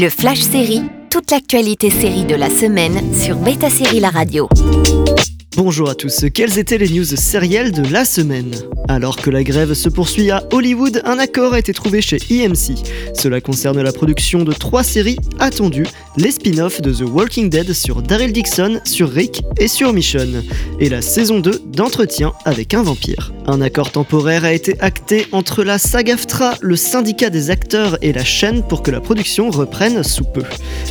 Le Flash Série, toute l'actualité série de la semaine sur Beta Série La Radio. Bonjour à tous, quelles étaient les news sérielles de la semaine? Alors que la grève se poursuit à Hollywood, un accord a été trouvé chez EMC. Cela concerne la production de trois séries attendues, les spin-offs de The Walking Dead sur Daryl Dixon, sur Rick et sur Mission, et la saison 2 d'Entretien avec un vampire. Un accord temporaire a été acté entre la SAG-AFTRA, le syndicat des acteurs et la chaîne pour que la production reprenne sous peu.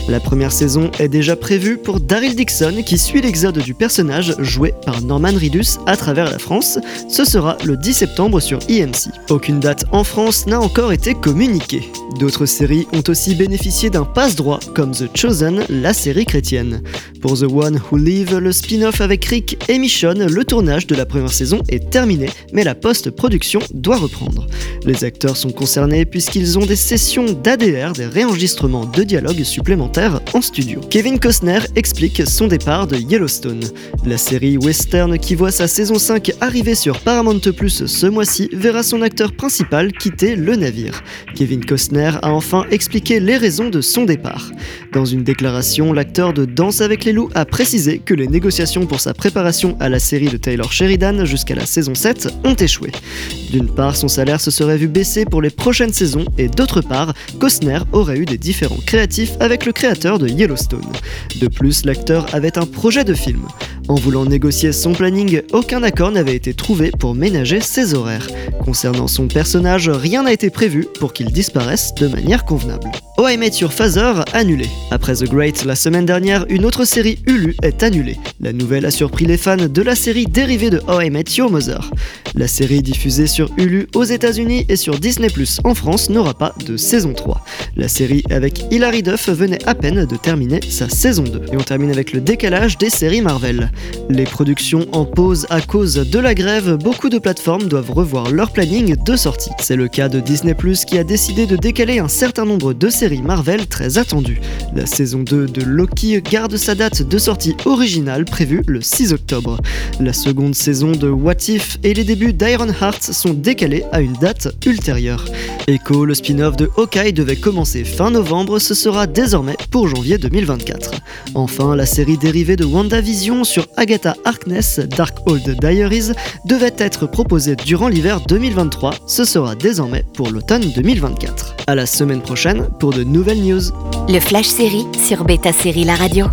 La première saison est déjà prévue pour Daryl Dixon qui suit l'exode du personnage joué par Norman Reedus à travers la France. Ce sera le 10 septembre sur EMC. Aucune date en France n'a encore été communiquée. D'autres séries ont aussi bénéficié d'un passe-droit, comme The Chosen, la série chrétienne. Pour The One Who Live, le spin-off avec Rick et Michonne, le tournage de la première saison est terminé, mais la post-production doit reprendre. Les acteurs sont concernés puisqu'ils ont des sessions d'ADR, des réenregistrements de dialogues supplémentaires en studio. Kevin Costner explique son départ de Yellowstone. La série western qui voit sa saison 5 arriver sur Paramount Plus ce mois-ci verra son acteur principal quitter le navire. Kevin Costner a enfin expliqué les raisons de son départ. Une déclaration, l'acteur de Danse avec les loups a précisé que les négociations pour sa préparation à la série de Taylor Sheridan jusqu'à la saison 7 ont échoué. D'une part, son salaire se serait vu baisser pour les prochaines saisons et d'autre part, Costner aurait eu des différends créatifs avec le créateur de Yellowstone. De plus, l'acteur avait un projet de film. En voulant négocier son planning, aucun accord n'avait été trouvé pour ménager ses horaires. Concernant son personnage, rien n'a été prévu pour qu'il disparaisse de manière convenable. Oh I Your Father annulé. Après The Great la semaine dernière, une autre série Hulu est annulée. La nouvelle a surpris les fans de la série dérivée de Oh I Met Your Mother. La série diffusée sur Hulu aux États-Unis et sur Disney Plus en France n'aura pas de saison 3. La série avec Hilary Duff venait à peine de terminer sa saison 2. Et on termine avec le décalage des séries Marvel. Les productions en pause à cause de la grève, beaucoup de plateformes doivent revoir leur planning de sortie. C'est le cas de Disney Plus qui a décidé de décaler un certain nombre de séries Marvel très attendues. La saison 2 de Loki garde sa date de sortie originale prévue le 6 octobre. La seconde saison de What If et les débuts d'Iron Heart sont décalés à une date ultérieure. Echo, le spin-off de Hawkeye, devait commencer fin novembre, ce sera désormais pour janvier 2024. Enfin, la série dérivée de WandaVision sur Agatha Harkness, Darkhold Diaries, devait être proposée durant l'hiver 2023, ce sera désormais pour l'automne 2024. À la semaine prochaine pour de nouvelles news. Le Flash Série sur Beta Série La Radio.